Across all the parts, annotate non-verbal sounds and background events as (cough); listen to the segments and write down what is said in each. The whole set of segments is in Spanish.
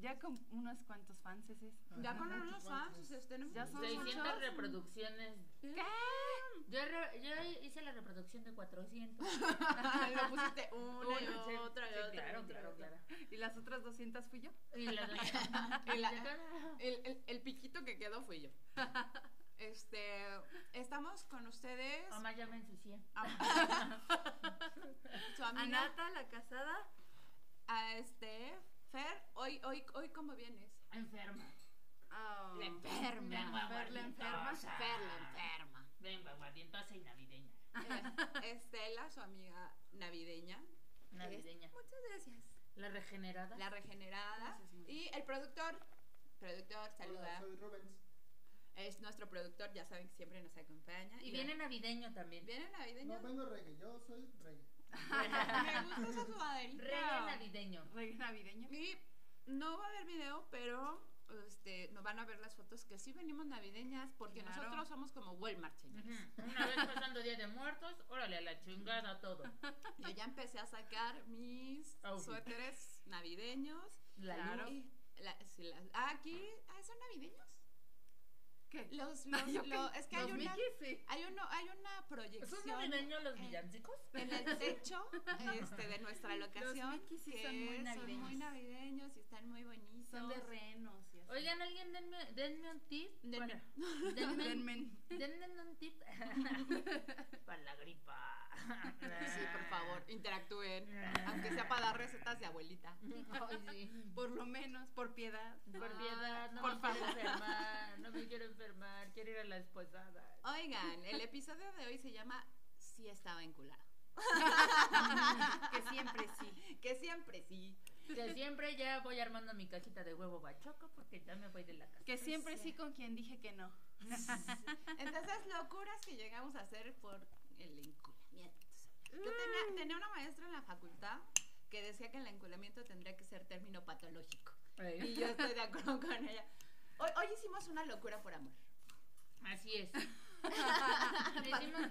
Ya con unos cuantos fans es Ya con unos fans. tenemos Ya son 600 muchos. reproducciones. ¿Qué? Yo, re- yo hice la reproducción de 400. (laughs) Lo pusiste una y (laughs) otra y sí, otra. Claro, claro, claro. ¿Y las otras 200 fui yo? Y la (laughs) Y la- el, el, el piquito que quedó fui yo. Este, estamos con ustedes. Mamá ya me ensucié. Su amiga, Anata, la casada. a este, Fer, hoy, hoy, hoy, ¿cómo vienes? Enferma. Oh. La enferma. Vengo Fer, la enferma. Fer, la enferma. Vengo aguardientosa y navideña. Eh, Estela, su amiga navideña. Navideña. Es- muchas gracias. La regenerada. La regenerada. Gracias, Y el productor. Productor, Hola, saluda. soy Rubens. Es nuestro productor, ya saben que siempre nos acompaña. Y viene navideño también. ¿Viene navideño? No, vengo reggae, yo soy reggae. Me (laughs) gusta esa sudaderita. Reggae navideño. Rey navideño. Y no va a haber video, pero este, nos van a ver las fotos que sí venimos navideñas, porque Claro. nosotros somos como Walmart, señores. Una vez pasando Día de Muertos, órale a la chingada todo. Yo ya empecé a sacar mis Outfit. suéteres navideños. La Claro. Y la- sí, la- ah, aquí, ah, ¿son navideños? ¿Qué? Los, los, Yo lo- qué- es que los hay una, Mickey, sí. hay, uno, hay una proyección. ¿Son navideños los en- villancicos? en el techo este, de nuestra locación. Mickey sí que son muy navideños. muy navideños y están muy bonitos. Son de renos. Oigan, alguien denme, denme un tip. Denme. (laughs) denme, Denme. denme un tip (laughs) para la gripa. Sí, por favor, interactúen. Aunque sea para dar recetas de abuelita. (laughs) Ay, sí. Por lo menos, por piedad. Por piedad, no Por me quiero favor. enfermar, no me quiero enfermar, quiero ir a la esposada. Oigan, el episodio de hoy se llama Sí estaba enculada. Que siempre sí. Que siempre sí. (laughs) Que siempre ya voy armando mi cajita de huevo bachoco porque ya me voy de la casa. Que siempre sí con quien dije que no. (laughs) Entonces, locuras que llegamos a hacer por el enculamiento. Yo tenía, tenía una maestra en la facultad que decía que el enculamiento tendría que ser término patológico. Y yo estoy de acuerdo con ella. Hoy, hoy hicimos una locura por amor. Así es. (laughs) Hicimos-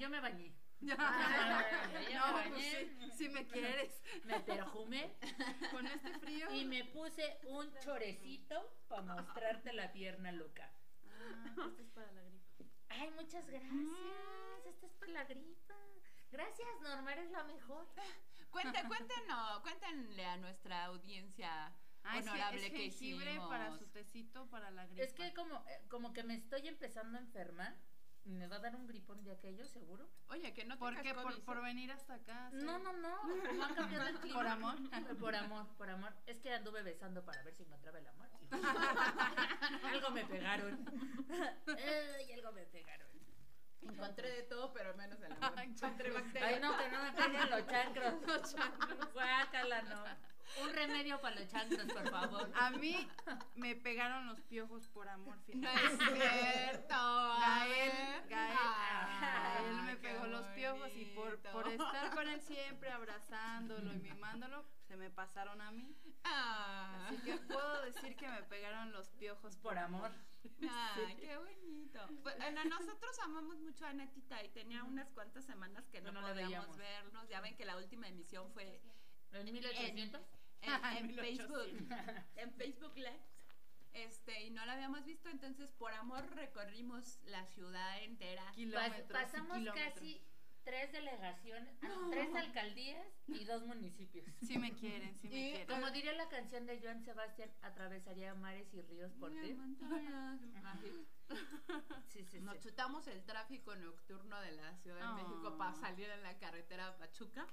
yo me bañé. Ah, no, pues sí, si me quieres. Me perfumé Con este frío. y me puse un chorecito para mostrarte la pierna loca. Ah, este es para la gripa. Ay, muchas gracias. Esta es para la gripa. Gracias, Norma, eres la mejor. Cuéntenos, cuéntenle a nuestra audiencia Ah, es que- honorable es que, jengibre hicimos. para su tecito para la gripa. Es que como, eh, como que me estoy empezando a enfermar. Me va a dar un gripón de aquello, seguro. Oye, que no ¿Por qué? Por, ¿eh? venir hasta acá. sí. No, no, (laughs) no. Como ha cambiado el clima. ¿Por amor? Por amor, por amor. Es que anduve besando para ver si encontraba el amor. (laughs) algo me pegaron. Ay, algo me pegaron. Encontré de todo, pero menos el amor. Encontré bacterias. Ay, no, que no me peguen los chancros. Los chancros. Guácala, no. Un remedio para los chancros, por favor. A mí me pegaron los piojos por amor, No fíjate. es cierto. Gael. Gael, Ah, Gael me pegó los piojos y por, por estar con él siempre abrazándolo y mimándolo, se me pasaron a mí. Ah. Así que puedo decir que me pegaron los piojos Por amor. Ay, qué bonito. Bueno, nosotros amamos mucho a Netita y tenía unas cuantas semanas que no, No, podíamos veíamos. vernos. Ya ven que la última emisión fue ¿En 1800? (laughs) en, en 1800. Facebook. (laughs) En Facebook Live. Este, y no la habíamos visto, entonces por amor recorrimos la ciudad entera. Kilómetros pasamos kilómetros. casi tres delegaciones, ah, tres alcaldías y dos municipios. (laughs) Sí me quieren, sí me Y quieren. Como diría la canción de Joan Sebastián, atravesaría mares y ríos por ti. Sí, sí, Nos sí. chutamos el tráfico nocturno de la Ciudad de Oh. México para salir en la carretera a Pachuca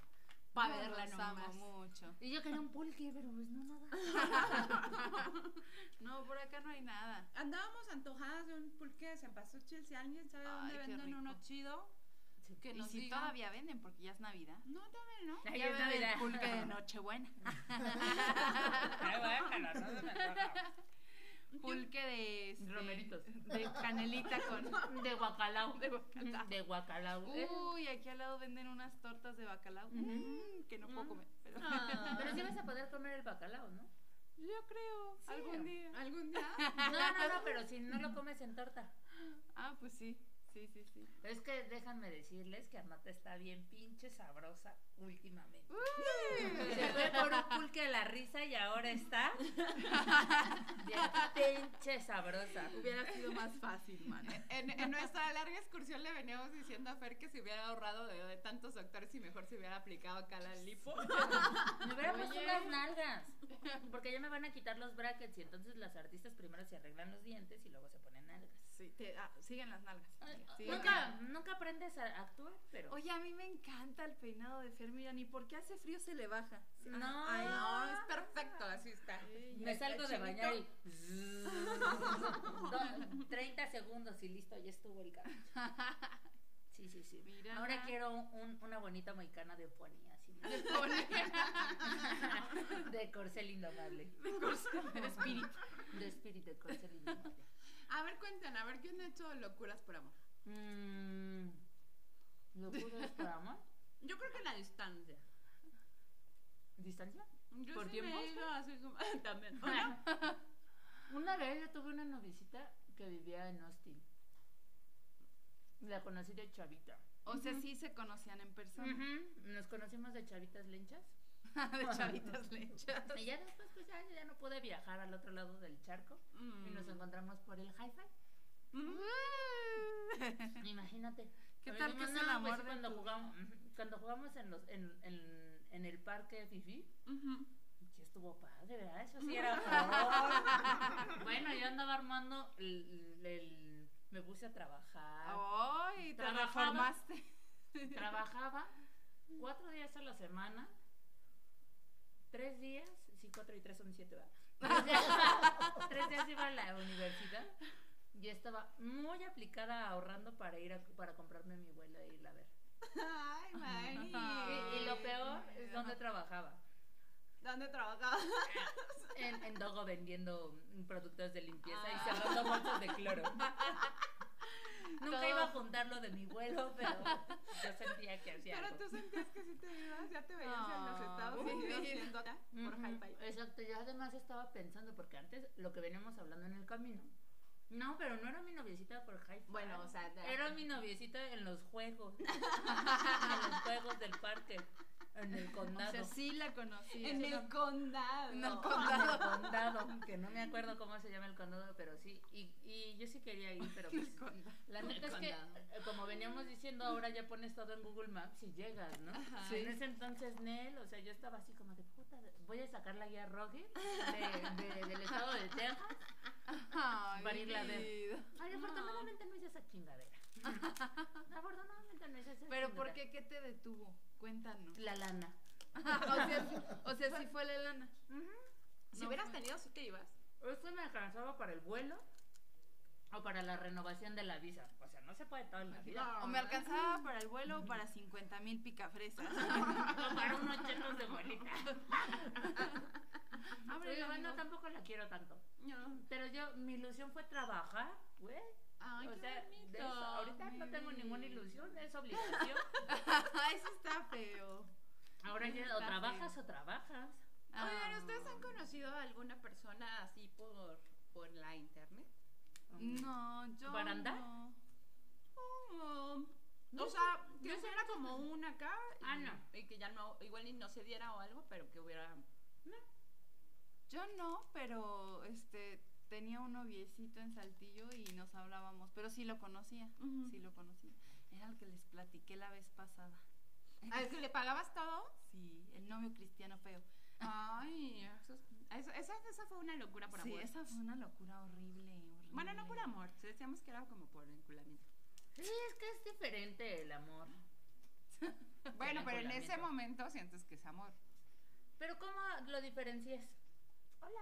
para verla nomás. mucho. Y yo quería un pulque, pero pues no nada. (laughs) No, por acá no hay nada. Andábamos antojadas de un pulque de cempasúchil. Si alguien sabe Ay, dónde venden rico. uno chido, que Y si todavía venden, porque ya es Navidad. No, también, ¿no? Ay, ya es venden Navidad. el pulque de (laughs) Nochebuena. Pulque de, este, Romeritos. de canelita con... (laughs) De guacalao. De bacalao. De guacalao. Uy, aquí al lado venden unas tortas de bacalao. Mm, que no puedo comer. Pero, Ah. (laughs) Pero sí vas a poder comer el bacalao, ¿no? yo creo, algún día. ¿Algún día? No, no, no, pero si no lo comes en torta. Ah, pues sí. Sí, sí, sí. Es que déjenme decirles que Arnota está bien pinche sabrosa últimamente. Se fue por un pulque a la risa y ahora está (laughs) bien pinche sabrosa. Hubiera sido más fácil, man. En, en nuestra larga excursión le veníamos diciendo a Fer que se hubiera ahorrado de, de tantos doctores y mejor se hubiera aplicado acá la lipo. (laughs) Me hubiera puesto unas nalgas. Porque ya me van a quitar los brackets y entonces las artistas primero se arreglan los dientes y luego se ponen nalgas. Sí, te- ah, siguen las nalgas. Siguen Nunca, nunca aprendes a actuar, pero. Oye, a mí me encanta el peinado de Fer, mira, ni porque hace frío se le baja. Sí, No. ay, No, es perfecto, así está. Sí, Me salgo está de bañar y. chinito. Do- 30 segundos y listo, ya estuvo el cabello. (laughs) Sí, sí, sí. Mira. Ahora quiero un- una bonita moicana de pony, así. (laughs) De corcel indomable. De espíritu. De espíritu de corcel indomable. A ver, cuenten, a ver, ¿quién ha hecho locuras por amor? Mm, ¿Locuras para amor? (laughs) Yo creo que la distancia. ¿Distancia? Yo ¿Por sí tiempos? me he ido así como... (laughs) También. (laughs) Una vez yo tuve una novicita que vivía en Austin. La conocí de chavita. O sea, sí se conocían en persona. Nos conocimos de chavitas lenchas. (laughs) de chavitas (laughs) lechas. Y ya después, pues ya, ya no pude viajar al otro lado del charco. Y nos Mm. encontramos por el hi-fi. Mm. (laughs) Imagínate. ¿Qué tal que es el "No, amor pues, de cuando tu jugamos, cuando jugamos en, los, en, en, en el parque Fifi? Ujú. Sí estuvo padre, ¿verdad? Eso sí era horror. Bueno, yo andaba armando el, el- me puse a trabajar. Ay, te Trabajaba. reformaste. Trabajaba cuatro días a la semana. Tres días, sí, cuatro y tres son siete, ¿verdad? (laughs) Tres días, iba a la universidad y estaba muy aplicada ahorrando para ir a, para comprarme mi vuelo e irla a ver. Ay, Mari. Y, y lo peor es donde trabajaba. ¿Dónde trabajabas? En, en Dogo vendiendo productos de limpieza y Ah. cerrando bolsas de cloro. (laughs) Nunca Todo. iba a juntarlo de mi vuelo, pero (laughs) yo sentía que hacía Pero algo. tú sentías que sí te ibas, ya te veías en los Ah, Estados sí. Unidos yendo acá por Ujú, hi-fi. Exacto, yo además estaba pensando, porque antes lo que veníamos hablando en el camino. No, pero no era mi noviecita por hi Bueno, o sea, Era mi noviecita en los juegos. (laughs) en los juegos del parque. En el (laughs) O condado. sea, sí la conocí. En el condado. En el (laughs) En el condado, que no me acuerdo cómo se llama el condado, pero sí. Y, y yo sí quería ir, pero (laughs) pues. La neta es que, condado. eh, como veníamos diciendo, ahora ya pones todo en Google Maps y llegas, ¿no? Sí. En ese entonces, Nel, o sea, yo estaba así como de puta, voy a sacar la guía Rogue de, de- del estado de Texas. Ay, para irla a ver. vida. Ay, afortunadamente no hice esa chingadera. afortunadamente no hice esa Pero ¿por chingadera. qué? ¿Qué te detuvo? Cuéntanos. La lana. (laughs) o sea, o sea, sí fue la lana. Si No hubieras fue. tenido, sí te ibas. Esto me alcanzaba para el vuelo o para la renovación de la visa. O sea, no se puede todo en la vida. No. O me alcanzaba para el vuelo o para 50 mil picafresas. (laughs) O para unos chetos de bolita. (laughs) Bueno, amigo. tampoco la quiero tanto. No. Pero yo, mi ilusión fue trabajar, güey. Ay, o qué sea, bonito. eso, ahorita no tengo ninguna ilusión, es (laughs) obligación. Eso está feo. Ahora ya o trabajas feo. o trabajas. Oigan, Ah. ¿ustedes han conocido a alguna persona así por, por la internet? No, yo. ¿Para andar? no. Oh, o sea, que yo hubiera como una acá y, Ah, no. y que ya no, igual y no se diera o algo, pero que hubiera... Yo no, pero este tenía un noviecito en Saltillo y nos hablábamos, pero sí lo conocía, sí lo conocía. Era el que les platiqué la vez pasada. ¿Al que le pagabas todo? Sí, el novio cristiano feo. Ay, eso, es- eso- esa, esa fue una locura por sí, amor. esa fue una locura horrible, horrible. Bueno, no por amor, decíamos que era como por vinculamiento. Sí, es que es diferente el amor. (laughs) Bueno, pero en ese momento sientes que es amor. Pero ¿cómo lo diferencias? Hola.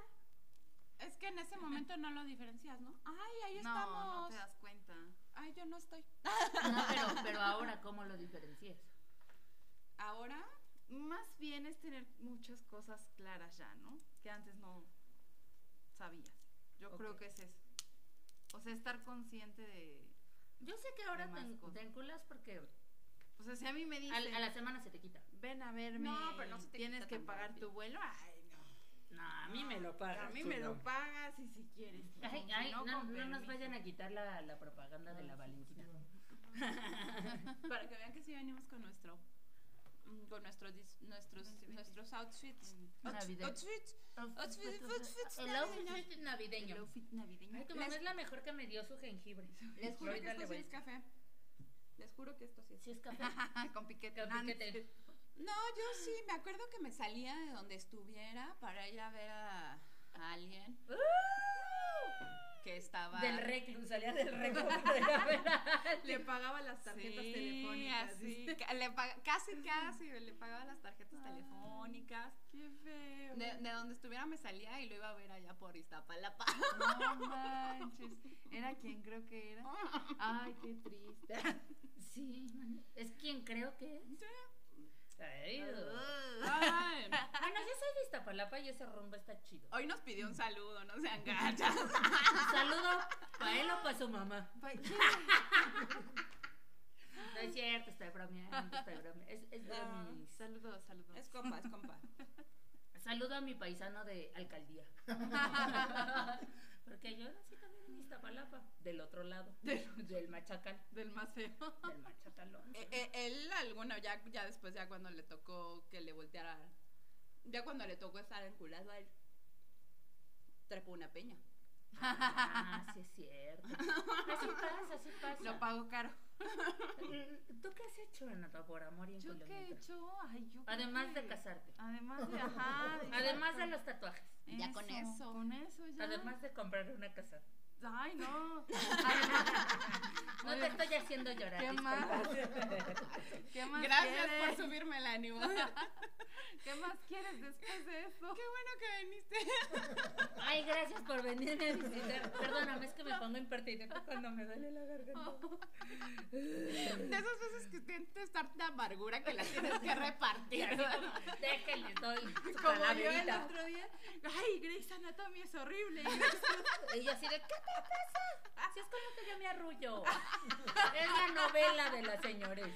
Es que en ese momento no lo diferencias, ¿no? Ay, ahí No, estamos. no te das cuenta. Ay, yo no estoy. No, pero, pero ahora ¿cómo lo diferencias? Ahora, Más bien es tener muchas cosas claras ya, ¿no? Que antes no sabías. Yo creo que es eso. O sea, estar consciente de... Yo sé que ahora te, te enculas porque O sea, si a mí me dicen, a la semana se te quita. ven a verme, No, pero no se te tienes quita que pagar rápido. tu vuelo, ay, no. No, a mí me lo pagas. A mí me no. lo pagas y si quieres. Ay, Si ay, no, con no nos vayan a quitar la, la propaganda de la Valentina. (laughs) Para que vean que sí venimos con nuestro mm, con nuestros dis- nuestros nuestros outfits. Outfits. Outfits, outfits El outfit navideño. El outfit navideño. Ay, tu mamá es la mejor que me dio su jengibre. Les juro que esto sí es café. Les juro que esto sí es. Sí es (laughs) café. Con piquete. Con piquete. No, yo sí, me acuerdo que me salía de donde estuviera para ir a ver a, a alguien que estaba Del reclu, salía del reclu para ir a ver a (laughs) Le pagaba las tarjetas Sí, telefónicas. ca- le casi, casi le pagaba las tarjetas telefónicas. Qué feo. De, de donde estuviera me salía y lo iba a ver allá por Iztapalapa. No manches. Era quien creo que era. (laughs) Ay, qué triste. Sí, es quien creo que es. Ay, Ay, Bueno, yo soy de Iztapalapa y ese rumbo está chido. Hoy nos pidió un saludo, no sean gachas. Un saludo para él o para su mamá. No es cierto, estoy bromeando, estoy bromeando. Es, es de Ah. mis... Saludos, saludos. Es compa, es compa. (laughs) Saludo a mi paisano de alcaldía. (laughs) Porque yo nací también en Iztapalapa, del otro lado, (laughs) del machacal, Del más feo. del machacalón. Eh, eh, él, alguno, ya, ya después, ya cuando le tocó que le volteara, ya cuando le tocó estar enculado a él, trepó una peña. Ah, sí es cierto. Así pasa, así pasa. Lo pago caro. (laughs) ¿Tú qué has hecho, Renata, por amor y en ¿Yo qué he hecho? Ay, yo Además creo de casarte. Además de, (laughs) ajá. Además de los tatuajes. Ya con eso. Con eso ya. Además de comprar una casa. Ay, no. (laughs) No te estoy haciendo llorar. ¿Qué más? (laughs) ¿Qué más Gracias por subirme el ánimo. (laughs) ¿Qué más quieres después de eso? Qué bueno que viniste. Ay, gracias por venirme a visitar. Perdóname, es que me pongo impertinente cuando me duele la garganta. De esas veces que sientes tanta amargura que la tienes que repartir. Déjenle, doy Como yo el otro día. Ay, Grey's Anatomy es horrible. Y yo así de, ¿qué te pasa? Si es con lo que yo me arrullo. (laughs) Es la novela de las señores.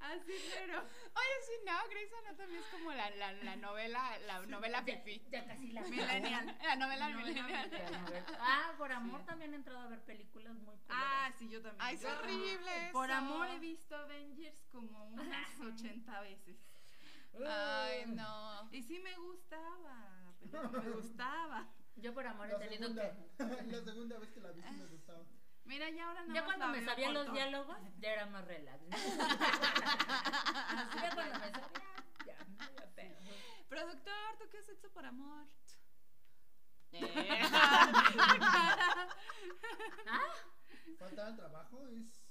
Así, pero. Oye, sí, no, Grey's Anatomy es como la, la, la novela, la novela Ya, fifi. ya casi la Millennial. (laughs) La novela La novela millennial. millennial. (laughs) Ah, por amor también he entrado a ver películas muy Ah, culeras. sí, yo también. Ay, es horrible Por eso. amor he visto Avengers como unas 80 veces. Ay, no. Y sí me gustaba. película me gustaba. Yo por amor he La tenido segunda, que... (laughs) la segunda vez que la vi me gustaba. Mira, ya ahora no Ya cuando me sabía los diálogos, ya era más relax. ¿no? (laughs) ya cuando me sabía, ya, había pedo. Productor, ¿tú qué has hecho por amor? (laughs) ¿Ah? Falta el trabajo es.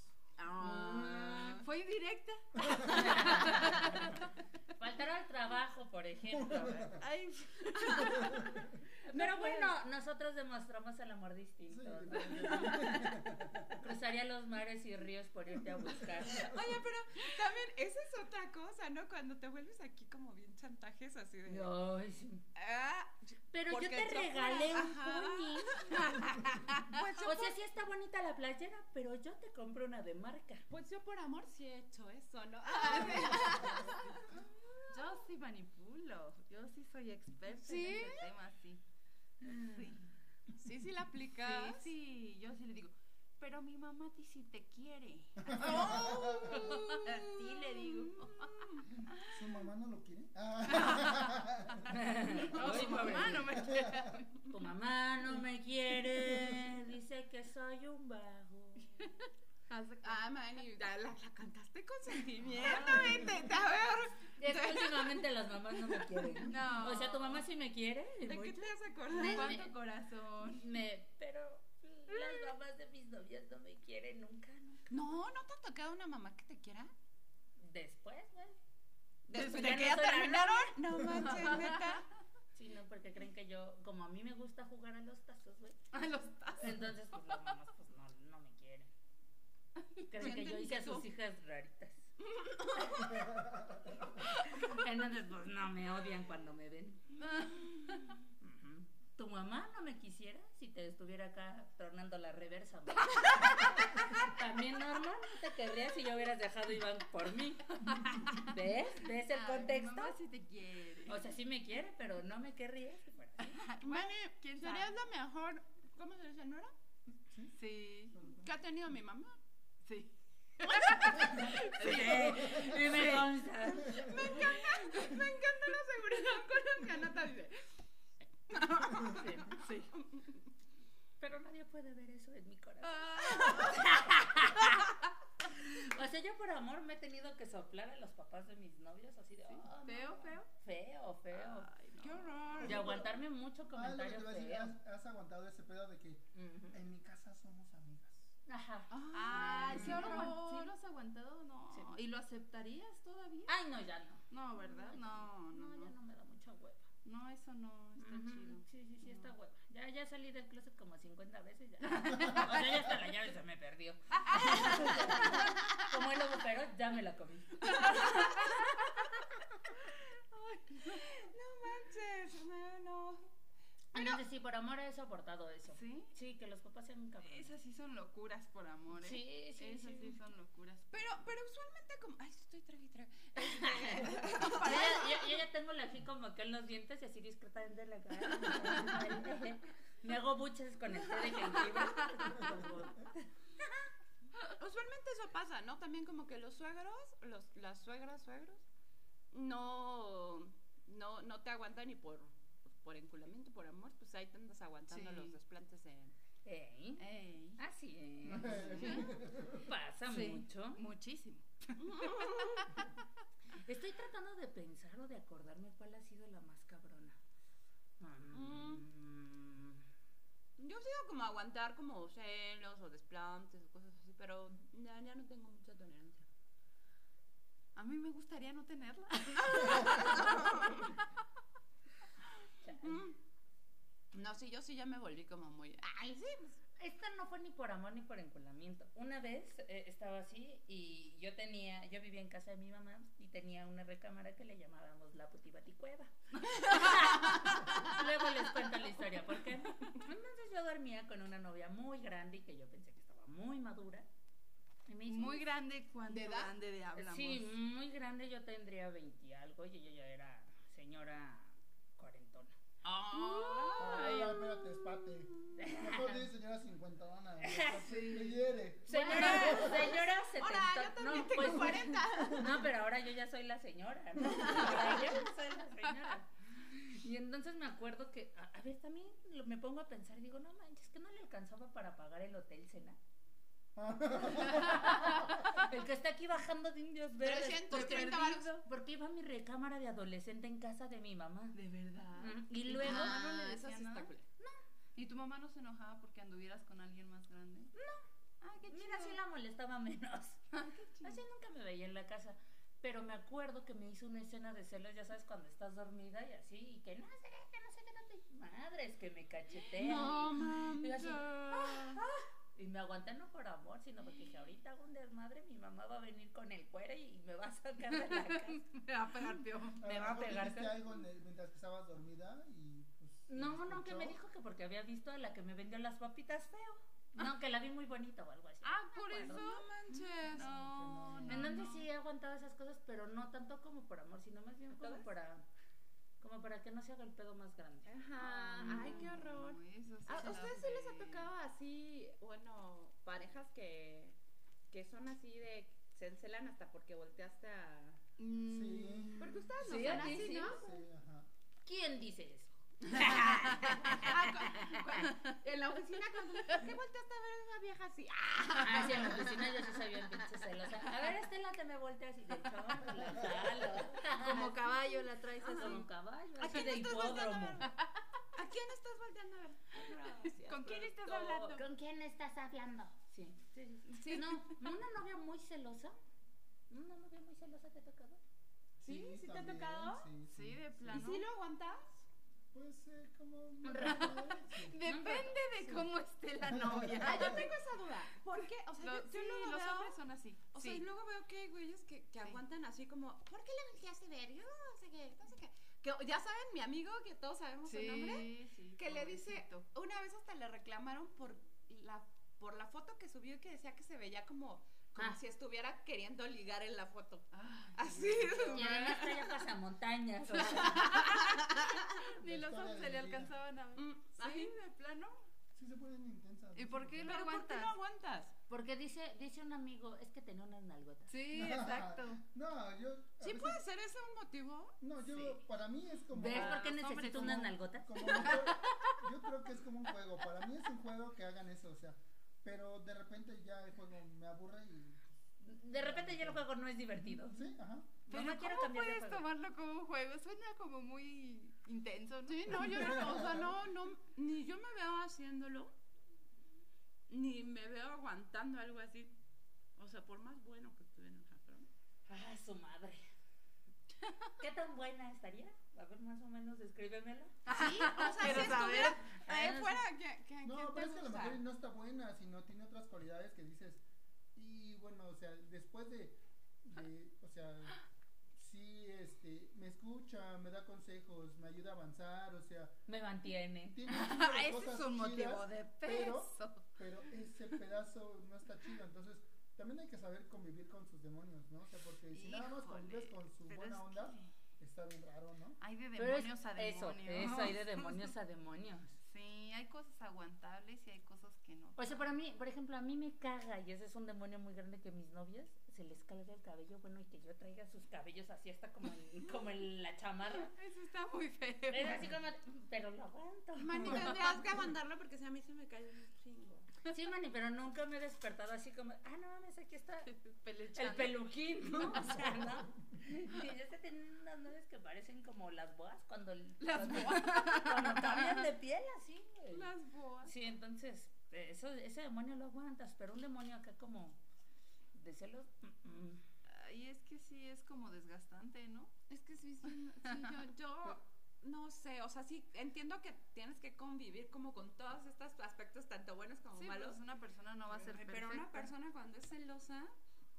Ah. Fue indirecta. (laughs) Faltar al trabajo, por ejemplo. Ay, Pero bueno, nosotros demostramos el amor Sí, distinto. ¿no? (laughs) Cruzaría los mares y ríos por irte a buscar. Oye, pero también esa es otra cosa, ¿no? Cuando te vuelves aquí como bien chantajes así de... Sí. Ah, Pero yo te regalé un pony. (laughs) pues, yo O por, sea, sí está bonita la playera, pero yo te compré una de marca. pues yo por amor sí he hecho eso, ¿no? (laughs) (laughs) yo sí manipulo. Yo sí soy experta ¿Sí? en ese tema, sí. Sí. sí, sí la aplicas. Sí, sí, yo sí le digo. Pero mi mamá a ti sí te quiere. Oh. (laughs) Así le digo. ¿Su mamá no lo quiere? (laughs) (laughs) No, mi mamá no me quiere. Tu mamá no me quiere, dice que soy un vago. Ah, Manny, la, la, la cantaste con sentimiento, vete, a ver. Es que últimamente las mamás no me quieren. No. O sea, tu mamá sí me quiere. ¿De qué te has ¿De acordado? cuánto corazón? me, pero las mamás de mis novias no me quieren nunca, nunca. No, ¿no te ha tocado una mamá que te quiera? Después, güey. Después de que ya terminaron. No manches, neta. (laughs) Sí, no, porque creen que yo, como a mí me gusta jugar a los tazos, güey. A los tazos. Entonces, pues las mamás, pues no, no me quieren. Creen que yo hice a sus hijas raritas. (laughs) (laughs) Entonces, pues no me odian cuando me ven. ¿Tu mamá no me quisiera si te estuviera acá tornando la reversa? (laughs) También normal, no te querría si yo hubieras dejado Iván por mí. ¿Ves? ¿Ves el Ay, contexto? Mi mamá sí te quiere. O sea, sí me quiere, pero no me querría así. Manny, ¿quién serías sabe? la mejor, ¿cómo se dice, Nora? Sí, ¿Qué ha tenido mi mamá? sí. (laughs) Sí, y me consta. Me encanta la seguridad con la que Anata dice. (laughs) Sí, sí. Pero nadie puede ver eso en mi corazón. O sea, yo por amor me he tenido que soplar a los papás de mis novios así de. "Ah, no". Feo, feo. Feo, feo. Ay, no. Qué horror. Y aguantarme mucho Ah, lo que comentario te iba a decir, feo. has, has aguantado ese pedo de que en mi casa somos amigas. Ajá. Ay, qué ¿sí horror. sí lo has aguantado? No. Sí. ¿Y lo aceptarías todavía? Ay, no, ya no. No, ¿verdad? No, no, No, ya no. no me da mucha hueva. No, eso no está chido. Sí, sí, sí, está hueva. Ya, ya salí del closet como 50 veces ya. (laughs) O sea, ya hasta la llave se me perdió. Como el pero ya me la comí. No manches, no, no. Entonces sí, por amor he soportado eso. ¿Sí? Sí, que los papás sean cabrones. Esas sí son locuras por amor, ¿eh? Sí, sí, Esas sí, sí. son locuras. Pero, pero usualmente como. Ay, estoy trague y trague. (laughs) Yo ya, (laughs) ya- yo ya tengo la así como que en los dientes y así discretamente la cara. (laughs) Me hago buches con el té de jengibre. Usualmente eso pasa, ¿no? También como que los suegros, los, las suegras, suegros, no, no, no te aguantan ni por, por enculamiento, por amor, pues ahí te andas aguantando Sí. los desplantes de... Ey, Ey. así es. Pasa Sí, mucho. Muchísimo. (laughs) Estoy tratando de pensar o de acordarme cuál ha sido la más cabrona. Mm. Yo sigo como aguantar como celos o desplantes o cosas así, pero ya, ya no tengo mucha tolerancia. A mí me gustaría no tenerla. (laughs) Mm. No, sí, yo sí ya me volví como muy... Ay, sí, pues, Esta no fue ni por amor ni por enculamiento. Una vez eh, estaba así y yo tenía, yo vivía en casa de mi mamá y tenía una recámara que le llamábamos la putibaticueva. (laughs) Luego les cuento la historia, porque entonces yo dormía con una novia muy grande y que yo pensé que estaba muy madura. Y me hizo Muy grande cuando ¿De edad? grande de hablamos. Sí, muy grande, yo tendría 20 y algo y ella ya era señora cuarentona. Ay, Ay, espérate, espate. Mejor di señora cincuentona. (laughs) Sí. Me hiere. Señora, señora 70. Ahora, yo también tengo pues, 40. (laughs) No, pero ahora yo ya soy la señora, ¿no? Ahora (laughs) yo soy la señora. Y entonces me acuerdo que, a, a ver, también lo- me pongo a pensar y digo, no manches, que no le alcanzaba para pagar el hotel cena. (laughs) El que está aquí bajando de indios verdes. 330 perdido, varos. Porque iba a mi recámara de adolescente en casa de mi mamá. De verdad. Mm, Y tu luego. mamá no le Ah, decía eso sí nada? está cool. ¿Y tu mamá no se enojaba porque anduvieras con alguien más grande? No. Ah, qué chido. Mira, sí la molestaba menos. (laughs) Ah, qué chido. Así nunca me veía en la casa. Pero me acuerdo que me hizo una escena de celos, ya sabes, cuando estás dormida y así, y que no sé qué, que no sé qué, no te... Madres, que me cachetean. No, Y yo así, manches. Y me aguanté no por amor, sino porque dije, ahorita hago un desmadre, mi mamá va a venir con el cuero y me va a sacar de la casa. (laughs) Me va a pegar peor. Me va a pegar, ¿qué? algo mientras que estabas dormida y pues. No, no, que me dijo que porque había visto a la que me vendió las papitas feo. No, que la vi muy bonita o algo así. Ah, No por eso. No manches. No, no. Entonces no. sí he aguantado esas cosas, pero no tanto como por amor, sino más bien como para como para que no se haga el pedo más grande. Ajá. Ay, qué horror. No, eso sí ¿A ustedes sí les ha tocado así, bueno, parejas que, que son así de, se encelan hasta porque volteaste a... Mm, Sí. Porque ustedes no Sí, son así, sí. ¿no? Sí, ajá. ¿Quién dice eso? (laughs) En la oficina cuando ¿por qué volteaste a ver a esa vieja así? ¡Ah! Sí, en la oficina yo sí soy bien pinche celosa. A ver, Estela, te me volteas y de chorro, la jalo. Como caballo la traes así. Como un caballo, ¿A así quién de estás volteando a hipódromo. ver? (laughs) ¿A quién estás volteando a ver? Gracias, ¿Con quién estás hablando? ¿Con quién estás hablando? Sí, sí, sí. sí. No, una novia muy celosa. Una novia muy celosa te ha tocado. ¿Sí? ¿Sí te ha tocado? Sí, Sí, de ¿Y plano. si lo aguantas? Pues (laughs) eh, como. Sí. Depende de cómo esté la novia. Ah, yo tengo esa duda. ¿Por qué? O sea, Lo- yo, yo sí, luego los veo... hombres son así. O sí. sea, luego veo que hay güeyes que, que aguantan así como, ¿por qué le volteaste a ver? Yo no sé qué, no sé qué. Que ya saben, mi amigo, que todos sabemos su nombre, que le dice, una vez hasta le reclamaron por la, por la foto que subió y que decía que se veía como, como Ah. si estuviera queriendo ligar en la foto. Ay, Así. Y además traía pasamontañas. O sea, (laughs) Ni los ojos se le alcanzaban a ver. Mm, Sí, de plano. Sí se ponen intensas. ¿Y no por qué lo ¿Pero por qué aguantas? no aguantas? Porque dice, dice un amigo, es que tenía unas nalgotas. Sí, (laughs) exacto. No, yo. ¿Sí veces- puede ser ese un motivo? No, yo, Sí. para mí es como. ¿Ves por qué necesito unas nalgotas? como un juego. Yo creo que es como un juego. Para mí es un juego que hagan eso, o sea. Pero de repente ya el juego me aburre y. De repente ya el juego no es divertido. Sí, ajá. Pero Mamá, quiero ¿cómo puedes juego. tomarlo como un juego? Suena como muy intenso, ¿no? Sí, no, yo no, o sea, no, no, ni yo me veo haciéndolo, ni me veo aguantando algo así. O sea, por más bueno que estuviera en Japón. Ah, su madre. ¿Qué tan buena estaría? A ver, más o menos, descríbemela. Sí, o sea, si (laughs) Quiero saber. ahí Ah, fuera, ¿qué, qué, No, qué pero es que a lo mejor no está buena, sino tiene otras cualidades que dices. Y bueno, o sea, después de. de o sea, sí, este. Me escucha, me da consejos, me ayuda a avanzar, o sea. Me mantiene. Tiene (laughs) Ese es un motivo chidas, de pero- peso. pero ese pedazo no está chido. Entonces, también hay que saber convivir con sus demonios, ¿no? O sea, porque si nada más convives Híjole, con su buena onda, que está bien raro, ¿no? Hay de Pero es- demonios a demonios. eso, hay de (laughs) demonios a demonios. Sí, hay cosas aguantables y hay cosas que no. O sea, para mí, por ejemplo, a mí me caga, y ese es un demonio muy grande que mis novias se les calga el cabello, bueno, y que yo traiga sus cabellos así hasta como en, (laughs) como en la chamarra. Eso está muy feo. Es así como, pero lo aguanto. Mani, (laughs) tendrías que mandarlo porque si a mí se me cae un chingo. Sí, Mani, pero nunca me he despertado así como, ah, no mames, aquí está (laughs) el peluquín, ¿no? O sea, (laughs) ¿no? Y yo estoy teniendo unas novias que parecen como las boas cuando, Las cuando, boas. cuando cambian de piel, así. güey. Las boas. Sí, entonces, eh, eso, ese demonio lo aguantas, pero un demonio acá como de celos, mm, mm. Ay, es que sí, es como desgastante, ¿no? Es que sí, sí, sí, yo, yo (laughs) no sé, o sea, sí entiendo que tienes que convivir como con todos estos aspectos, tanto buenos como Sí, malos. pues una persona no va a ser Pero perfecta. una persona cuando es celosa,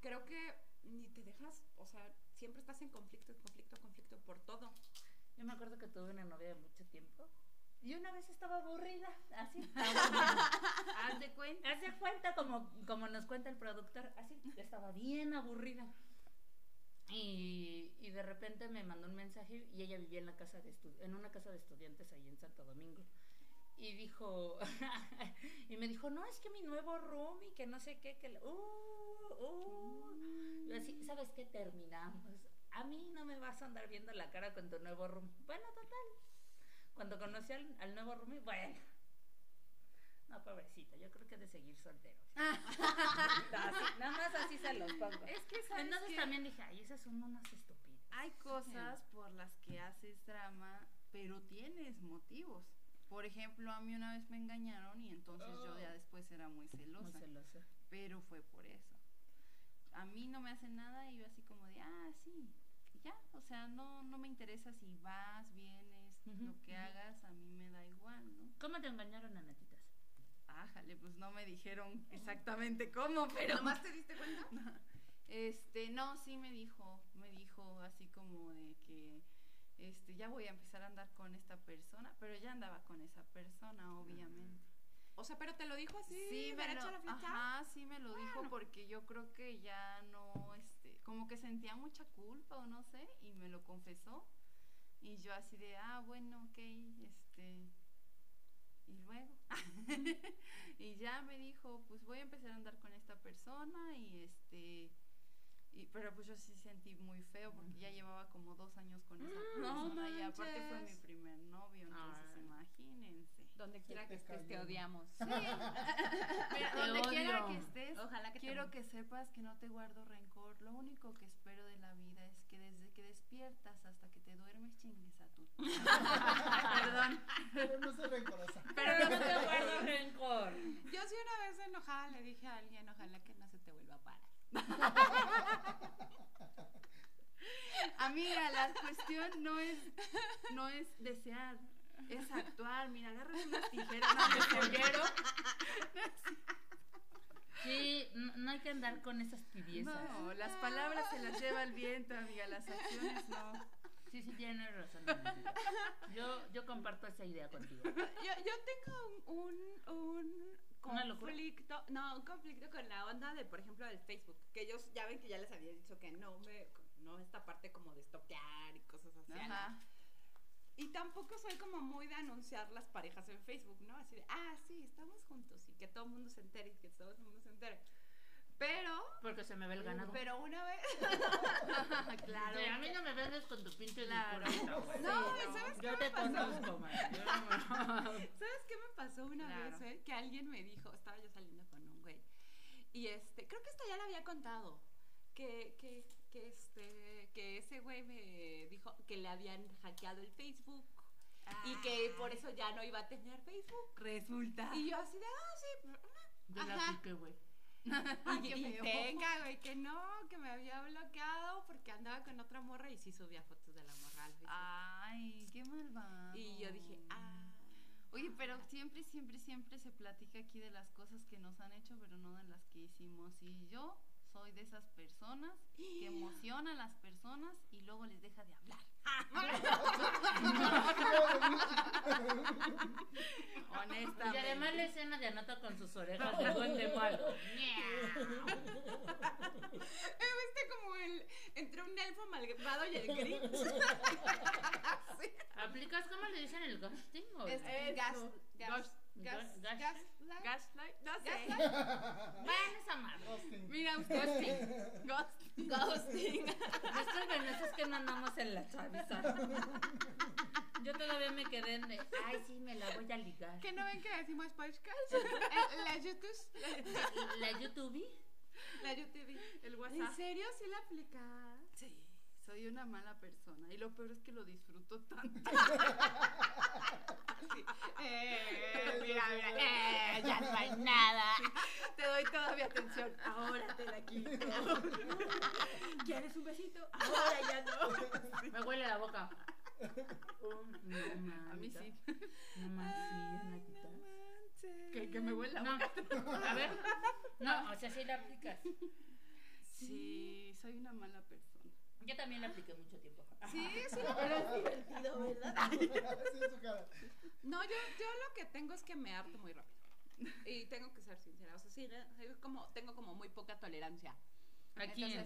creo que ni te dejas, o sea, siempre estás en conflicto, conflicto, conflicto por todo. Yo me acuerdo que tuve una novia de mucho tiempo. Y una vez estaba aburrida, así. (laughs) Haz de cuenta. Haz de cuenta, como, como nos cuenta el productor, así, estaba bien aburrida. Y, y de repente me mandó un mensaje y ella vivía en la casa de en una casa de estudiantes ahí en Santo Domingo. Y dijo, (laughs) y me dijo, no, es que mi nuevo roomie, que no sé qué, que, uh, uh. Así, ¿sabes qué? Terminamos. A mí no me vas a andar viendo la cara con tu nuevo roomie. Bueno, total. Cuando conocí al, al nuevo roomie, bueno. No, pobrecito, yo creo que de seguir soltero. (laughs) Así, nada más así se los pongo. Es que, ¿sabes Entonces qué? también dije, ay, esas son unas estúpidas. Hay cosas por las que haces drama, pero tienes motivos. Por ejemplo, a mí una vez me engañaron y entonces yo ya después era muy celosa. Muy celosa. pero fue por eso. A mí no me hacen nada y yo así como de, ah, sí, ya, o sea, no, no me interesa si vas, vienes, lo que hagas, a mí me da igual, ¿no? ¿Cómo te engañaron, Anatitas? Ájale, pues no me dijeron exactamente cómo, pero... ¿Nomás te diste cuenta? (laughs) Este, no, sí me dijo, me dijo así como de que, este, ya voy a empezar a andar con esta persona, pero ya andaba con esa persona, obviamente. O sea, pero te lo dijo así, Sí, me lo, la ajá, sí me lo dijo porque yo creo que ya no, este, como que sentía mucha culpa o no sé, y me lo confesó. Y yo así de, ah, bueno, ok, este, y luego. (laughs) y ya me dijo, pues voy a empezar a andar con esta persona y este, y, pero pues yo sí sentí muy feo porque ya llevaba como dos años con esa Mm, no persona y aparte fue mi primer novio, entonces Ay. imagínense. Donde quiera que estés, te odiamos. (laughs) Te donde quiera que estés, Ojalá que te quiero que sepas que no te guardo rencor. Lo único que espero de la vida es que desde que despiertas hasta que te duermes chingues a tu. (laughs) Perdón. Pero no soy rencorosa. Pero no te guardo rencor. Yo sí una vez enojada le dije a alguien, ojalá que no se te vuelva a parar. (laughs) Amiga, la cuestión no es, no es desear, es actuar. Mira, agarras unas tijeras, no me servieron. (laughs) Sí, no, no hay que andar con esas tibiezas. No, las palabras se las lleva el viento, amiga, las acciones no. Sí, sí, tienes razón. Yo, yo comparto esa idea contigo. Yo, yo tengo un, un conflicto, no, un conflicto con la onda de, por ejemplo, del Facebook, que ellos ya ven que ya les había dicho que no me, no esta parte como de estoquear y cosas así. Ajá. Y tampoco soy como muy de anunciar las parejas en Facebook, ¿no? Así de, ah, sí, estamos juntos y que todo el mundo se entere y que todo el mundo se entere. Pero, Porque se me ve el ganado. pero una vez, (laughs) claro. Sí, a mí no me vendes con tu pinche Claro. discurso, güey. No, Sí, ¿y ¿sabes qué Yo me te pasó? conozco, man. Yo no- (laughs) ¿Sabes qué me pasó una Claro. vez, eh? Que alguien me dijo, estaba yo saliendo con un güey, y este, creo que esto ya lo había contado, que, que, que este, que ese güey me dijo que le habían hackeado el Facebook y que por eso ya no iba a tener Facebook. resulta. Y yo así de, ah, sí, Yo la Ajá. piqué, güey. (laughs) Y, qué y feo. venga, güey, que no, que me había bloqueado porque andaba con otra morra y sí subía fotos de la morra al Facebook. Ay, qué malvado. y yo dije, ah. Oye, pero siempre, siempre, siempre se platica aquí de las cosas que nos han hecho, pero no de las que hicimos. Y yo soy de esas personas que (gasps) emociona a las personas y luego les deja de hablar. (laughs) Honestamente. Y además la escena de Anota con sus orejas de duende (laughs) malo. ¿Viste como el, entre un elfo malvado y el (laughs) Grinch? ¿Aplicas cómo le dicen el ghosting? O Es Eso. gas, gas, Gas- gas, gas- gas, Gaslight, no sé. (laughs) Van esa madre. Ghosting. Mira usted. Ghost. ghosting. Nuestros venenos es que no andamos en la chaviza. (laughs) Yo todavía me quedé en de, ay, sí, me la voy a ligar. ¿Que no ven que decimos podcast? (laughs) Eh, La YouTube. La YouTube. La YouTube. El ¿En WhatsApp. serio sí la aplicas? Sí, soy una mala persona. Y lo peor es que lo disfruto tanto. Eh, mira, mira, eh, ya no hay nada. Te doy todavía atención. Ahora te la quito. ¿Quieres un besito? Ahora ya no. Me huele la boca. Oh, no, A mí sí. No sí, Anatita. Que, que me huele la No, boca. a ver. No, o sea, sí la aplicas. Sí, soy una mala persona. Yo también la apliqué mucho tiempo. Sí, sí. Pero es divertido, ¿verdad? (laughs) Así es su cara. No, yo, yo lo que tengo es que me harto muy rápido. Y tengo que ser sincera. O sea, sí, soy como, tengo como muy poca tolerancia. ¿A quién?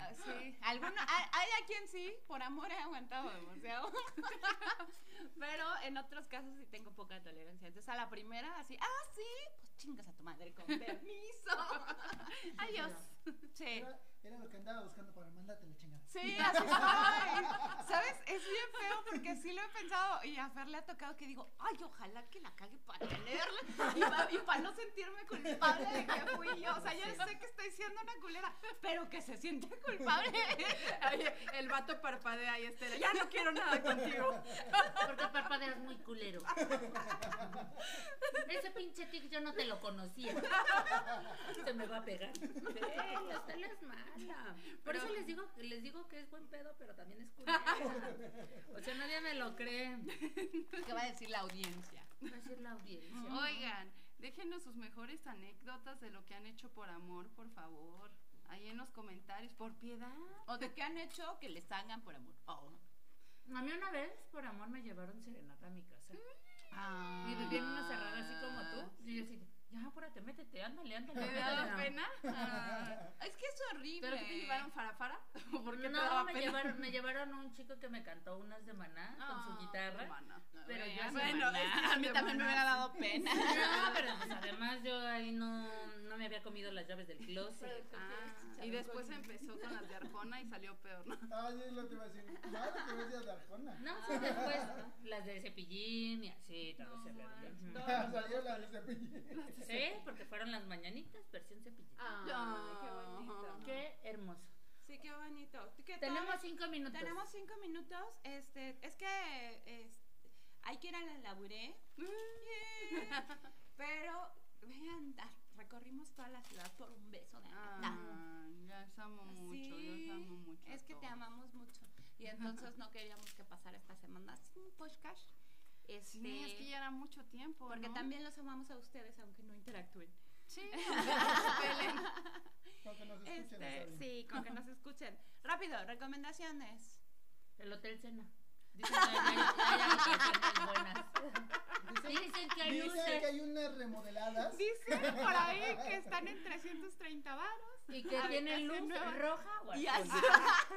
Ah, sí, alguno, hay, hay a quien sí, por amor he aguantado demasiado. (laughs) Pero en otros casos sí tengo poca tolerancia. Entonces a la primera, así, ah, sí, pues chingas a tu madre, con permiso. (laughs) Adiós. Sí. Era, era lo que andaba buscando para mandarte la chingada. Sí, así soy. ¿Sabes? Es bien feo porque sí lo he pensado y a Fer le ha tocado que digo, ay, ojalá que la cague para tenerla y para, y para no sentirme culpable de que fui yo. O sea, yo sé que estoy siendo una culera, pero que se siente culpable. (laughs) Ay, el vato parpadea y este, ya no quiero nada contigo. Porque parpadeas muy culero. Ese pinche tic yo no te lo conocía. (laughs) Se me va a pegar. Sí, Estela es mala. Por Pero- eso les digo, les digo que es buen pedo, pero también es culera. (laughs) O sea, nadie me lo cree. ¿Qué va a decir la audiencia? Va a decir la audiencia. Oigan, déjenos sus mejores anécdotas de lo que han hecho por amor, por favor. Ahí en los comentarios, por piedad. ¿O de qué han hecho que les hagan por amor? Oh. A mí una vez, por amor, me llevaron serenata a mi casa. Ah. Y vivía en una cerrada así como tú. Y yo así, ya, apúrate, métete, ándale, ándale. ¿Te ándale". daba pena? (laughs) Ah, Es que es horrible. ¿Pero qué te llevaron farafara? ¿O (laughs) por qué te No, daba me pena? llevaron, me llevaron un chico que me cantó unas de maná con su Ah, guitarra. Pero yo bueno, maná, es que a mí también me maná, hubiera sí. dado pena. (laughs) No, pero pues además yo ahí no, no me había comido las llaves del closet. Ah, y después empezó con las de Arjona y salió peor, ¿no? Ay, es lo que iba a decir. Ya lo que ves de Arjona. No, sí, después las de cepillín y así, todo No. Ujú. Salió la de cepillín. Sí, porque fueron las mañanitas versión cepillín. Ay, qué bonito. Qué hermoso. Sí, qué bonito. ¿Qué Tenemos cinco minutos. Tenemos cinco minutos. Este, es que es- hay que ir a la laburé. Yeah. Pero, vean, ah, recorrimos toda la ciudad por un beso de. Ah, ya os amo mucho, Sí, amo mucho. Es que te amamos mucho. Y entonces no queríamos que pasara esta semana sin podcast. Este, Sí, es que ya era mucho tiempo, porque ¿no? también los amamos a ustedes, aunque no interactúen. Sí, (laughs) aunque nos pelen. (laughs) Con que nos escuchen, Este, sí, con que nos escuchen. Rápido, recomendaciones. El Hotel Cena. Dicen que hay, buenas. Dicen que hay Dicen que hay unas remodeladas. Dicen por ahí (laughs) que están en 330 varos. y que tienen luz nueva. roja o Y azul.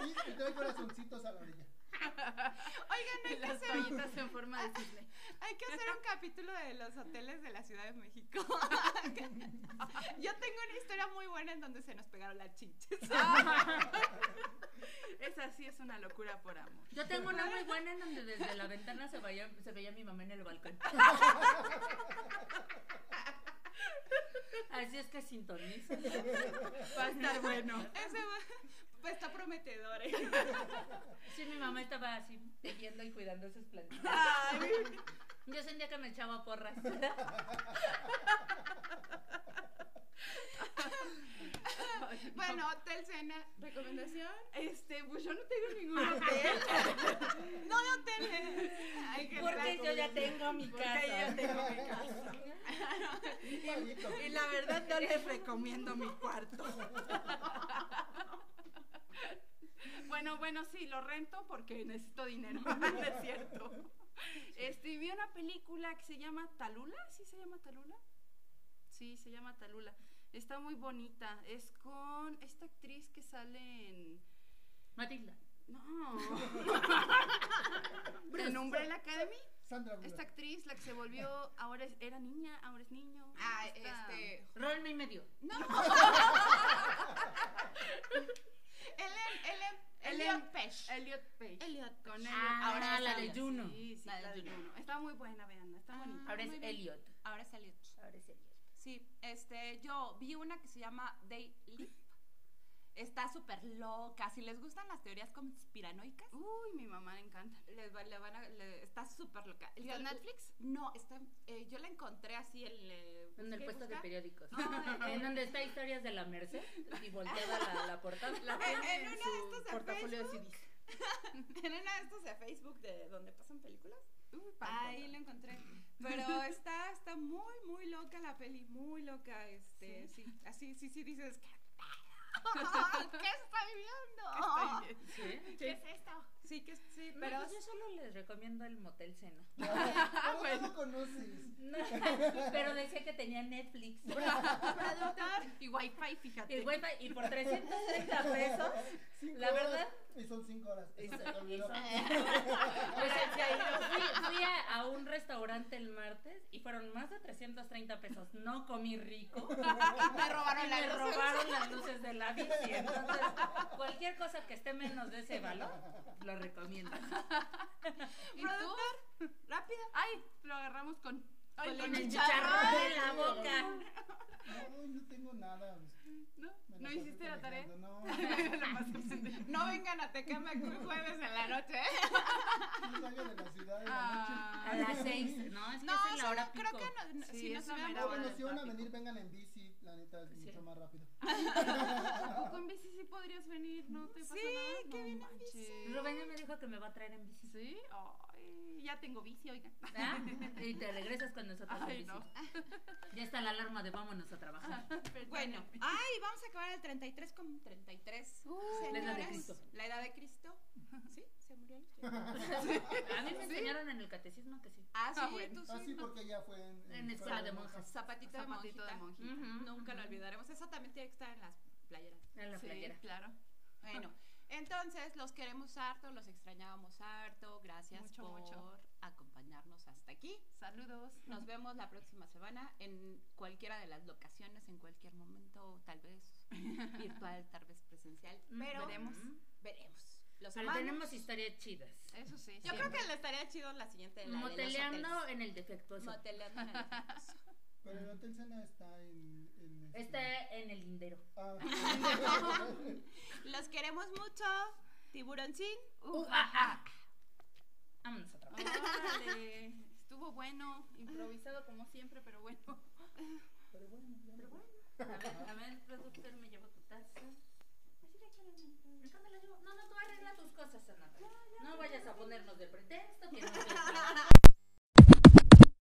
Y, y trae corazoncitos a la orilla. Oigan, hay (laughs) que, hacer, en forma de cisne. (laughs) hay que hacer un capítulo de los hoteles de la Ciudad de México. (laughs) Yo tengo una historia muy buena en donde se nos pegaron las chiches. Esa sí es una locura por amor. Yo tengo una muy buena en donde desde la ventana se veía, se veía mi mamá en el balcón. Así es que sintoniza. Va a estar bueno. Ese va, pues está prometedor. ¿eh? (laughs) Sí, mi mamá estaba así, tejiendo y cuidando sus plantitas. Ay, Yo sentía que me echaba porras. bueno, Hotel Cena, ¿recomendación? Este, pues yo no tengo ningún hotel. (laughs) No de hoteles. Ay, Porque yo ya tengo mi Porque casa. yo ya tengo mi (laughs) casa. Igualito. Y la verdad no les recomiendo mi cuarto. Bueno, bueno, sí, lo rento porque necesito dinero, (laughs) no es cierto. Este, vi una película que se llama Talula, ¿sí se llama Talula? Sí, se llama Talula. Está muy bonita. Es con esta actriz que sale en... Matilda. No. (laughs) en Umbrella Academy. Sandra Bullock. Esta actriz, la que se volvió, ahora es- era niña, ahora es niño. Ah, Esta- este. Rolme y medio. No. (laughs) Ellen, Ellen, Ellen Elliot Page. Elliot Page. Elliot Con Page. Elliot Ah, Ahora la es de ella. Juno. Sí, sí, La de la de Juno. Juno. Está muy buena, veanla, está Ah. bonita. Ahora es. Elliot. Ahora es Elliot. Ahora es Elliot. Sí, este, yo vi una que se llama Day Leap. Está súper loca. Si les gustan las teorías conspiranoicas, Uy, mi mamá le encanta. les va- le van a, le- está súper loca. ¿Está en Netflix? No, está, eh, yo la encontré así en, eh, En el puesto de periódicos. No, (laughs) En donde está historias de la Merced y volteada la, la portada. La (laughs) En- en uno de estos de portafolio de Facebook. CDs. (laughs) En una de estos de Facebook de donde pasan películas. Ahí la encontré. Pero está, está muy, muy loca la peli, muy loca, este, sí, así, sí, sí dices, ¿qué (laughs) pedo? ¿Qué estoy (laughs) viendo? ¿Sí? ¿Qué es esto? Sí, que sí, Pero pero pues yo solo les recomiendo el Motel Cena. (laughs) ¿Cómo no lo conoces? No, pero decía que tenía Netflix. productor y wifi, fíjate. Y, wifi, y por 330 pesos, Cinco la horas. verdad, Y son cinco horas. Eso- olvidó. Pues fui, fui a, a un restaurante el martes y fueron más de 330 pesos. No comí rico. (laughs) Me robaron Y la me luz. robaron las luces de la bici. Entonces, cualquier cosa que esté menos de ese valor, lo recomiendo. (laughs) ¿Y tú? Productor, rápido. Ay, lo agarramos con, ay, Con el chicharrón. en la boca. No, no tengo nada. ¿No? Me ¿No hiciste la tarea? No. (laughs) No vengan a Tecamac un jueves en la noche. ¿eh? no salgo de la ciudad en la Ah. A las (laughs) 6, ¿no? Es que No, es en la hora creo pico. que no- Sí, si hubiéramos- mera noche. hora Bueno, si van a venir, vengan en bici. La neta es Sí. mucho más rápido. (laughs) ¿A poco en bici sí podrías venir? ¿No te pasa Sí, nada? que No viene en manches. bici. Rubén ya me dijo que me va a traer en bici. ¿Sí? Ay, ya tengo bici, oigan. ¿Ah? Y te regresas con nosotros en Ay, bici. no. Ya está la alarma de vámonos a trabajar. Bueno, ay, vamos a acabar el 33 con 33. Uy, la edad de Cristo. La edad de Cristo. ¿Sí? ¿Se murió? (laughs) A mí me ¿Sí? enseñaron en el catecismo que sí. Ah, sí, Ah, bueno. tú sí. Ah, sí, porque ya fue en, En escuela de monjas. Zapatito, Zapatito de de monjita. Nunca lo olvidaremos. Eso también tiene que estar en las playeras. En la Sí, playera. claro. Bueno, (laughs) entonces los queremos harto, los extrañábamos harto. Gracias Mucho, por mucho. acompañarnos hasta aquí. Saludos. Nos vemos la próxima semana en cualquiera de las locaciones, en cualquier momento, tal vez (laughs) virtual, tal vez presencial. Mm, Pero veremos. veremos. Los Pero amamos. tenemos historias chidas. Eso sí. Yo creo que le estaría chido la siguiente. La de los Moteleando en el defectuoso. Moteleando en el defectuoso. (laughs) Pero el Hotel Sena está en. en este- Está en el lindero. Ah. (laughs) Los queremos mucho. Tiburoncín. Uh, ah, ah. Vámonos a trabajar. órale. (laughs) Estuvo bueno, improvisado como siempre, pero bueno. Pero bueno, ya me voy. A ver, a ver, productor, me llevo tu taza arregla tus cosas, Ana. No vayas a ponernos de pretexto que no (laughs)